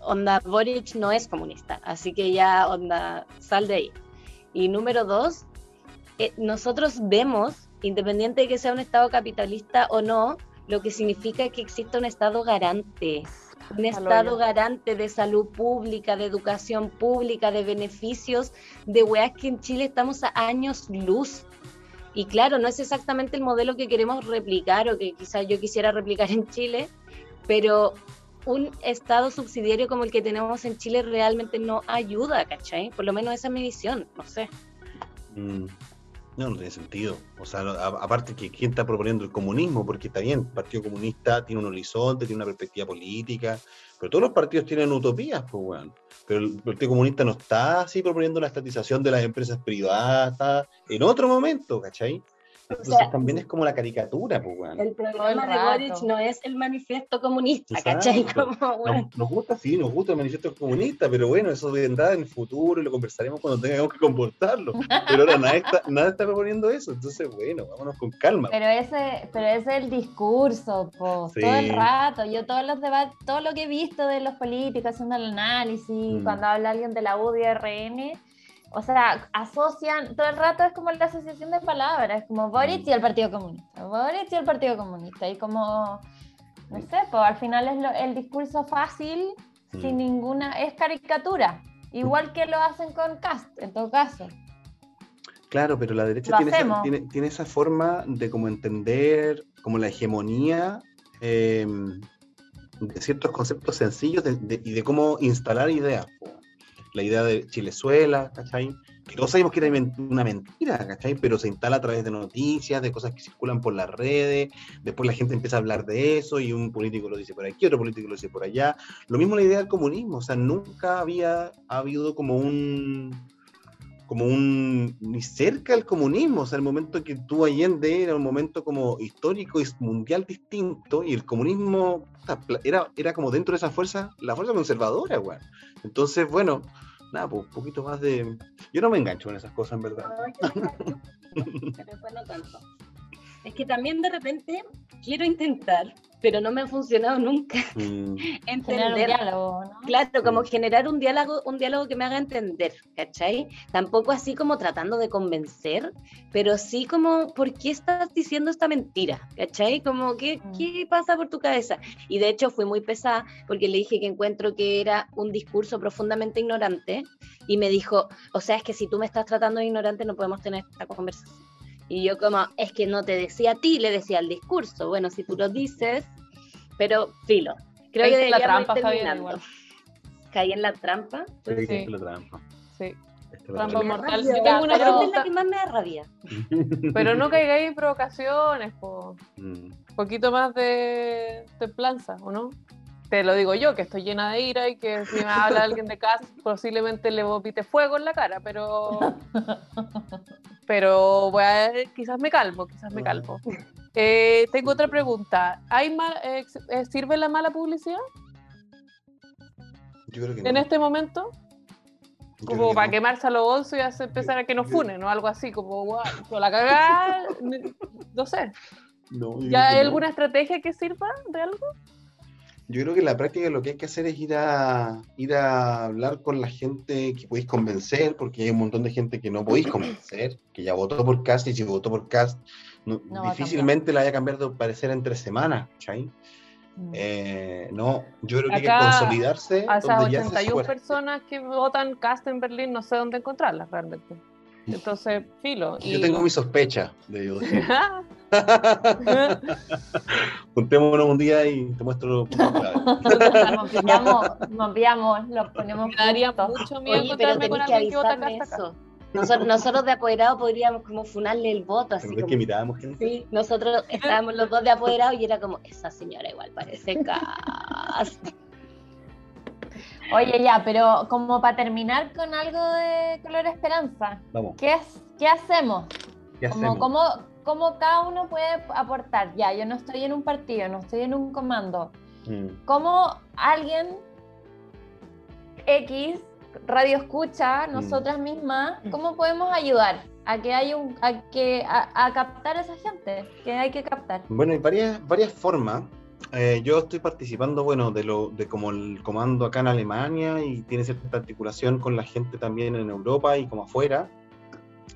Onda, Boric no es comunista, así que ya, onda, sal de ahí. Y número dos, eh, nosotros vemos, independiente de que sea un Estado capitalista o no, lo que significa que exista un Estado garante. Un Estado garante de salud pública, de educación pública, de beneficios, de weas que en Chile estamos a años luz. Y claro, no es exactamente el modelo que queremos replicar o que quizás yo quisiera replicar en Chile, pero un Estado subsidiario como el que tenemos en Chile realmente no ayuda, ¿cachai? Por lo menos esa es mi visión, no sé. mm. No, no tiene sentido. O sea, aparte que quién está proponiendo el comunismo, porque está bien, el Partido Comunista tiene un horizonte, tiene una perspectiva política, pero todos los partidos tienen utopías, pues, weón. Pero el Partido Comunista no está así proponiendo la estatización de las empresas privadas, está en otro momento, ¿cachai? Entonces sea, también es como la caricatura, pues, weón. El problema de. Boric no es el manifiesto comunista, ¿cachai? Como, bueno, Nos, nos gusta, sí, nos gusta el manifiesto comunista, pero bueno, eso vendrá en el futuro y lo conversaremos cuando tengamos que comportarlo. Pero ahora nadie está, nadie está proponiendo eso, entonces bueno, vámonos con calma. Pero ese, pero ese es el discurso, po, Sí. todo el rato. Yo todos los debates, todo lo que he visto de los políticos haciendo el análisis, Mm. cuando habla alguien de la UDI RN, o sea, asocian, todo el rato es como la asociación de palabras, como Boric Mm. y el Partido Comunista, Boric y el Partido Comunista, y como, no sé, pues al final es lo- el discurso fácil, Mm. sin ninguna, es caricatura, Igual que lo hacen con Cast, en todo caso. Claro, pero la derecha tiene esa, tiene, tiene esa forma de como entender como la hegemonía eh, de ciertos conceptos sencillos de- de- y de cómo instalar ideas. po. La idea de Chilezuela, ¿cachai? Que todos sabemos que era una mentira, ¿cachai? Pero se instala a través de noticias, de cosas que circulan por las redes, después la gente empieza a hablar de eso y un político lo dice por aquí, otro político lo dice por allá. Lo mismo la idea del comunismo, o sea, nunca había habido como un como un ni cerca del comunismo, o sea, el momento que tú Allende era un momento como histórico y mundial distinto y el comunismo era, era como dentro de esa fuerza, la fuerza conservadora, güey. Entonces, bueno, nada, pues un poquito más de... Yo no me engancho con esas cosas, en verdad. pero no tanto. Es que también de repente quiero intentar, pero no me ha funcionado nunca Mm, Generar un entender. diálogo, ¿no? Claro, como generar un diálogo, un diálogo que me haga entender, ¿cachai? Tampoco así como tratando de convencer, pero sí como, ¿por qué estás diciendo esta mentira? ¿Cachai? Como, ¿qué, Mm. qué pasa por tu cabeza? Y de hecho fui muy pesada porque le dije que encuentro que era un discurso profundamente ignorante y me dijo, o sea, es que si tú me estás tratando de ignorante no podemos tener esta conversación. Y yo como, es que no te decía a ti, le decía al discurso. Bueno, si tú lo dices, pero filo. Creo que la trampa, terminando. igual. Caí en la trampa. sí, Sí. la trampa. Sí, esta es la trampa mortal. Yo tengo una pero esta es la pregunta, que más me da rabia. pero no caigáis en provocaciones, po. Mm. Un poquito más de templanza, ¿o no? Te lo digo yo, que estoy llena de ira y que si me habla alguien de casa, posiblemente le vomite fuego en la cara, pero. Pero voy a- quizás me calmo, quizás me calmo. Eh, tengo otra pregunta. ¿Hay mal- eh, eh, ¿Sirve la mala publicidad Yo creo que en no. este momento? Yo Como que para no. quemarse a los bolsos y hacer, empezar a que nos funen o algo así, como con la cagada, no sé. No, ¿Ya hay no. alguna estrategia que sirva de algo? Yo creo que en la práctica lo que hay que hacer es ir a ir a hablar con la gente que podéis convencer, porque hay un montón de gente que no podéis convencer, que ya votó por Cast y si votó por Cast, no- No difícilmente la vaya a cambiar de parecer en tres semanas, ¿cachai? Mm. Eh, no, yo creo que hay que Acá, consolidarse A esas donde ya se 81 fue. personas que votan cast en Berlín, no sé dónde encontrarlas realmente. Entonces, filo. Yo tengo mi sospecha de ellos. Juntémonos un día y te muestro. Nos pillamos, nos pillamos, los ponemos Me daría mucho miedo Oye, pero con tenés que alguien que vota avisarme eso. Nosotros, nosotros de apoderado podríamos como funarle el voto, así Pero es como... que mirábamos gente. Sí, nosotros estábamos los dos de apoderado y era como, esa señora igual parece cast. Oye, ya, pero como para terminar con algo de color esperanza, Vamos, ¿qué, es, qué hacemos? ¿qué Como, hacemos? ¿cómo, cómo cada uno puede aportar? Ya, yo no estoy en un partido, no estoy en un comando. Mm. ¿Cómo alguien X, radio escucha, nosotras mismas, cómo podemos ayudar a que haya un, a que a, a captar a esa gente que hay que captar? Bueno, hay varias, varias formas. Eh, yo estoy participando, bueno, de lo de como el comando acá en Alemania y tiene cierta articulación con la gente también en Europa y como afuera.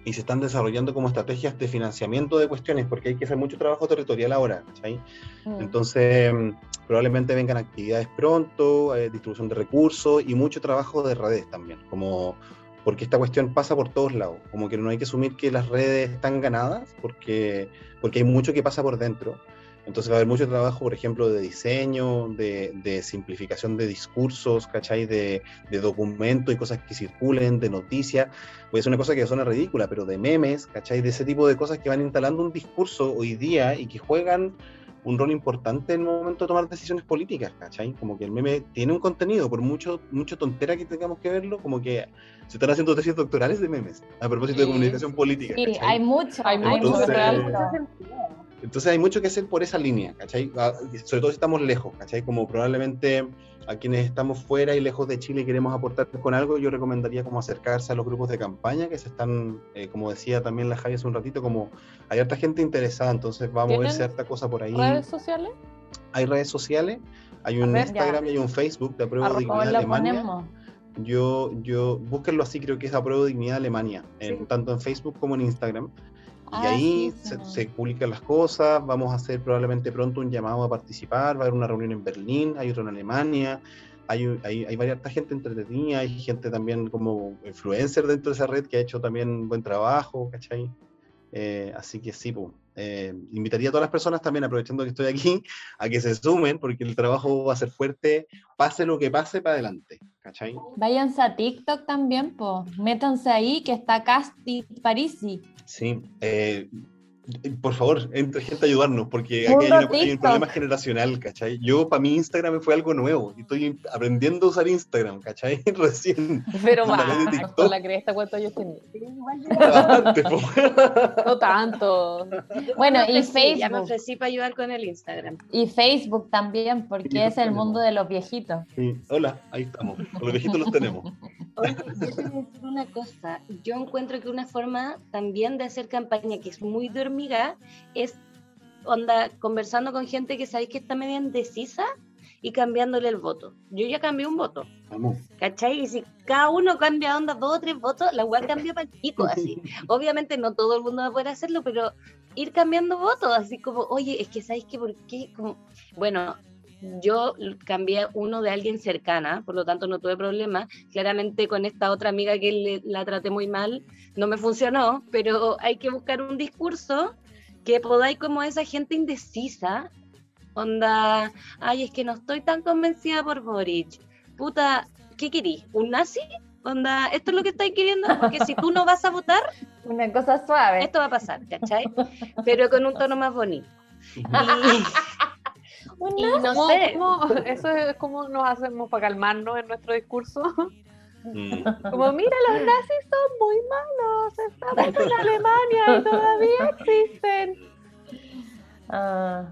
Y se están desarrollando como estrategias de financiamiento de cuestiones, porque hay que hacer mucho trabajo territorial ahora, ¿cachai? Mm. Entonces, mm, probablemente vengan actividades pronto, eh, distribución de recursos y mucho trabajo de redes también, como porque esta cuestión pasa por todos lados, como que no hay que asumir que las redes están ganadas, porque, porque hay mucho que pasa por dentro. Entonces va a haber mucho trabajo, por ejemplo, de diseño, de, de simplificación de discursos, ¿cachai? De, de documentos y cosas que circulen, de noticias. Voy a decir una cosa que suena ridícula, pero de memes, ¿cachai? De ese tipo de cosas que van instalando un discurso hoy día y que juegan un rol importante en el momento de tomar decisiones políticas, ¿cachai? Como que el meme tiene un contenido, por mucho, mucho tontera que tengamos que verlo, como que se están haciendo tesis doctorales de memes, a propósito de Sí. comunicación política. Sí, ¿cachai? hay mucho, Hay hay mucho, mucho. Entonces- mucho. Entonces hay mucho que hacer por esa línea, ¿cachai? Ah, Sobre todo si estamos lejos, ¿cachai? Como probablemente a quienes estamos fuera y lejos de Chile y queremos aportar con algo, yo recomendaría como acercarse a los grupos de campaña que se están, eh, como decía también la Javi hace un ratito, como hay harta gente interesada, entonces va a ¿Tienen moverse harta cosa por ahí. ¿Redes sociales? Hay redes sociales, hay un ver, ya. Instagram y hay un Facebook de Apruebo Arroba, Dignidad ¿Cómo lo Alemania. ponemos? Yo, yo, búsquenlo así, creo que es Apruebo Dignidad Alemania, en, Sí. tanto en Facebook como en Instagram. Y Ah, ahí sí, sí, se, no. se publican las cosas, vamos a hacer probablemente pronto un llamado a participar, va a haber una reunión en Berlín, hay otra en Alemania, hay, hay, hay varias gente entretenida, hay gente también como influencer dentro de esa red que ha hecho también buen trabajo, ¿cachai? Eh, así que sí, pues, eh, invitaría a todas las personas también, aprovechando que estoy aquí, a que se sumen, porque el trabajo va a ser fuerte, pase lo que pase para adelante, ¿cachai? Váyanse a TikTok también, pues, métanse ahí, que está Casti Parisi. Sí, eh, por favor, entre gente a ayudarnos, porque aquí hay, una, hay, un problema generacional, ¿cachai? Yo, para mí, Instagram fue algo nuevo, y estoy aprendiendo a usar Instagram, ¿cachai? Recién. Pero más, con la cresta, ¿cuántos años tenía? no tanto. Bueno, y Facebook. Ya me ofrecí para ayudar con el Instagram. Y Facebook también, porque es el mundo de los viejitos. Sí. Hola, ahí estamos. Los viejitos los tenemos. Oye, yo te voy a decir una cosa. Yo encuentro que una forma también de hacer campaña que es muy dormida es onda conversando con gente que sabéis que está medio indecisa y cambiándole el voto. Yo ya cambié un voto. Vamos. ¿Cachai? Y si cada uno cambia onda dos o tres votos, la web cambia para el pico, así. Obviamente no todo el mundo va a poder hacerlo, pero ir cambiando votos, así como, oye, es que sabéis que por qué, como, bueno, yo cambié uno de alguien cercana, por lo tanto no tuve problema. Claramente con esta otra amiga que le, la traté muy mal, no me funcionó, pero hay que buscar un discurso que podáis como esa gente indecisa, onda, ay, es que no estoy tan convencida por Boric. Puta, ¿qué querís? ¿Un nazi? Onda, esto es lo que estáis queriendo, porque si tú no vas a votar, una cosa suave. Esto va a pasar, ¿cachai? Pero con un tono más bonito. Y, y no ¿Cómo- sé, cómo- eso es como nos hacemos para calmarnos en nuestro discurso. Mm. Como, mira, los nazis son muy malos, estamos en Alemania y todavía existen. Ah.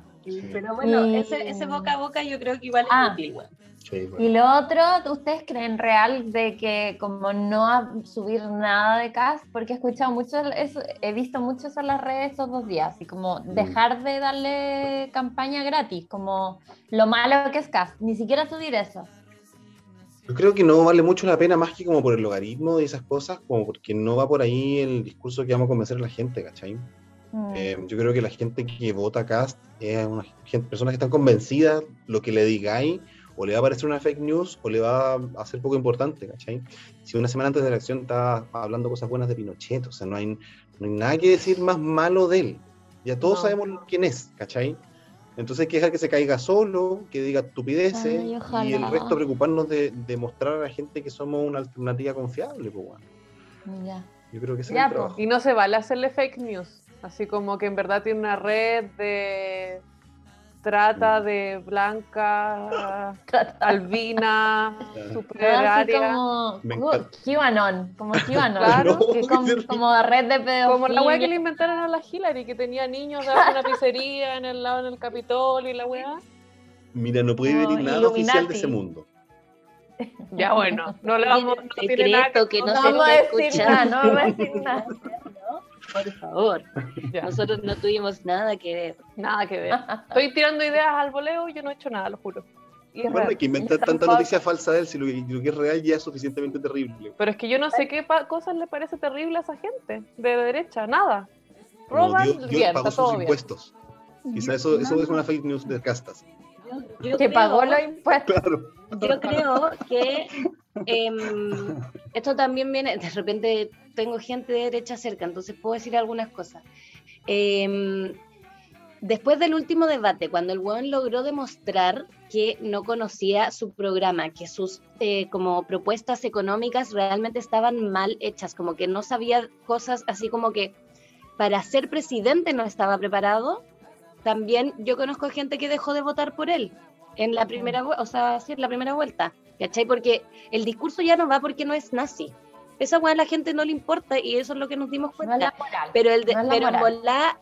Pero bueno, Y- ese, ese boca a boca yo creo que igual es Ah. útil. Sí, bueno. Y lo otro, ¿ustedes creen real de que como no subir nada de cast? Porque he escuchado mucho, eso, he visto mucho eso en las redes esos dos días, y como dejar de darle campaña gratis, como lo malo que es cast, ni siquiera subir eso. Yo creo que no vale mucho la pena más que como por el logaritmo y esas cosas, como porque no va por ahí el discurso que vamos a convencer a la gente, ¿cachai? Mm. Eh, yo creo que la gente que vota Cast es una gente, personas que están convencidas, lo que le digáis, o le va a parecer una fake news, o le va a ser poco importante, ¿cachai? Si una semana antes de la elección estaba hablando cosas buenas de Pinochet, o sea, no hay, no hay nada que decir más malo de él. Ya todos No. sabemos quién es, ¿cachai? Entonces hay que dejar que se caiga solo, que diga estupideces, Ay, y el resto preocuparnos de, de mostrar a la gente que somos una alternativa confiable, pues bueno. Ya. Yo creo que ese Ya, es el po. trabajo. Y no se vale hacerle fake news. Así como que en verdad tiene una red de trata de blanca, albina, super Así área. como. QAnon, como QAnon, Claro. que No, como red de pedofilia. Como la weá que le inventaron a la Hillary, que tenía niños de una pizzería en el lado del Capitolio y la weá. Mira, no puede No, venir nada oficial de ese mundo. Ya bueno, no le vamos no tiene nada que No no se vamos a decir escuchar. nada, no vamos a decir nada. Por favor, Ya, nosotros no tuvimos nada que ver. nada que ver. Estoy tirando ideas al voleo y yo no he hecho nada, lo juro. Y es Bueno, hay que inventar tanta noticia falsa de él si lo, lo que es real ya es suficientemente terrible. Pero es que yo no sé qué cosas le parece terrible a esa gente de derecha, nada. Roban, Dios, Dios bien, pagó está todo sus bien. impuestos. Quizá eso, eso es una fake news de castas. Yo, yo Que creo- pagó los impuestos. Claro. Yo creo que em, esto también viene, de repente tengo gente de derecha cerca, entonces puedo decir algunas cosas. Em, después del último debate, cuando el weón logró demostrar que no conocía su programa, que sus eh, como propuestas económicas realmente estaban mal hechas, como que no sabía cosas así como que para ser presidente no estaba preparado, también yo conozco gente que dejó de votar por él en la primera, o sea, sí, en la primera vuelta, ¿cachai? Porque el discurso ya no va porque no es nazi. Esa weá a la gente no le importa y eso es lo que nos dimos cuenta. moral. Pero, el de- No pero en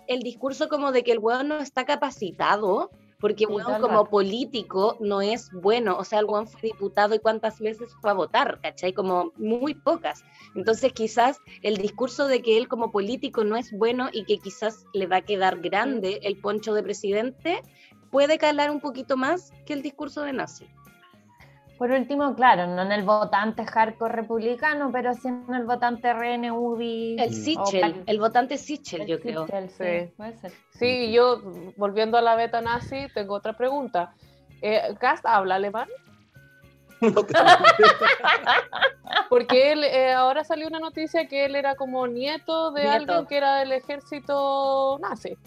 el discurso como de que el weón no está capacitado, porque weón como político no es bueno, o sea, el weón fue diputado y cuántas veces fue a votar, ¿cachai? Como muy pocas. Entonces quizás el discurso de que él como político no es bueno y que quizás le va a quedar grande el poncho de presidente, puede calar un poquito más que el discurso de nazi. Por último, claro, no en el votante hardcore republicano, pero sí en el votante RN, UBI. El. Sichel, o- el votante Sichel, el yo creo. Sichel, sí, Sí. puede ser. Sí, yo, volviendo a la beta nazi, tengo otra pregunta. Eh, ¿Cast habla alemán? No te- Porque él, eh, ahora salió una noticia que él era como nieto de Nieto. alguien que era del ejército nazi.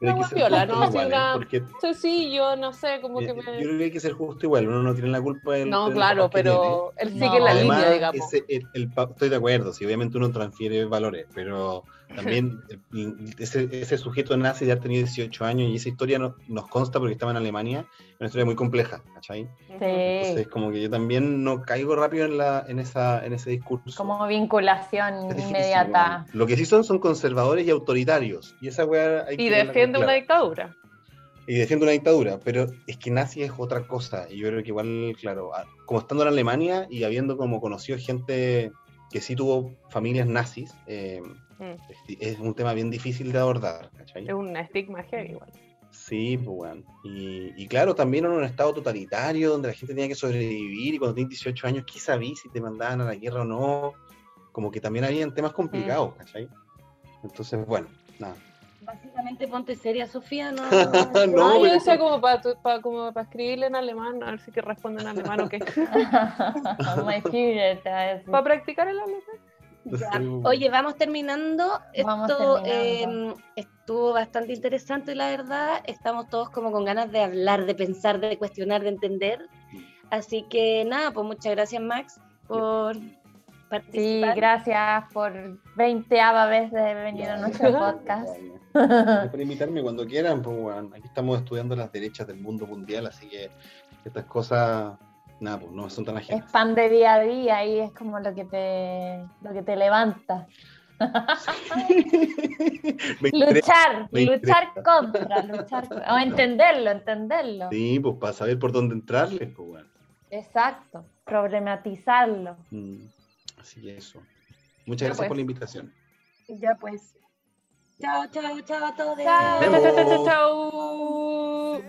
Una guapiola, ¿no? Así ¿eh? una- Porque Sencillo, no sé, como que yo me... creo que hay que ser justo igual, uno no tiene la culpa del No, del claro, pero él sigue No. la Además, línea, digamos. ese- el- el pa- estoy de acuerdo, si obviamente uno transfiere valores, pero también el- ese, ese sujeto nazi de haber tenido 18 años y esa historia no- nos consta porque estaba en Alemania, una historia muy compleja, ¿cachai? Entonces, Sí, como que yo también no caigo rápido en, la, en, esa, en ese discurso. como vinculación difícil, inmediata. Lo que sí son son conservadores y autoritarios. Y esa weá hay Y defiende una clara. dictadura. Y defiende una dictadura, pero es que nazi es otra cosa. Y yo creo que igual, claro, como estando en Alemania y habiendo como conocido gente que sí tuvo familias nazis, eh, Mm. es, es un tema bien difícil de abordar, ¿cachai? Es un estigma heavy igual. Sí, pues weón. Y, y claro, también en un estado totalitario donde la gente tenía que sobrevivir y cuando tenías 18 años, ¿qué sabías si te mandaban a la guerra o no? Como que también habían temas complicados, ¿cachai? Entonces, bueno, nada. Básicamente ponte seria, Sofía, no. No, yo decía como para como para escribirle en alemán, a ver si que responde en alemán o qué. Para practicar el alemán. Ya. Sí, Oye, vamos terminando. Vamos Esto terminando. eh, estuvo bastante interesante, la verdad. Estamos todos como con ganas de hablar, de pensar, de cuestionar, de entender. Así que nada, pues muchas gracias, Max, por Sí, participar. gracias por 20 vez de venir a nuestro podcast. Gracias por invitarme cuando quieran, pues weón. Aquí estamos estudiando las derechas del mundo mundial, así que estas cosas, nada, pues no son tan Es ajenas. pan de día a día y es como lo que te, lo que te levanta. Luchar, luchar contra, luchar o entenderlo, entenderlo. Sí, pues para saber por dónde entrarle, pues weón. Exacto, problematizarlo. Mm, Así que eso. Muchas Ya, gracias pues. por la invitación. Ya pues. Chao, chao, chao a todos. Chao. Chau, Nos chau,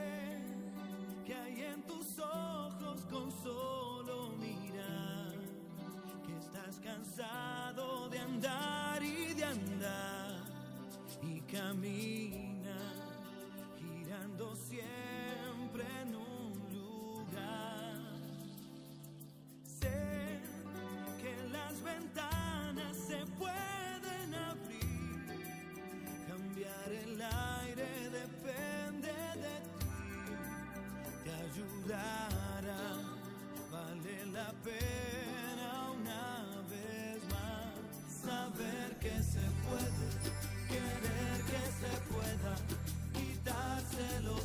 vale la pena una vez más saber que se puede, querer que se pueda, quitárselo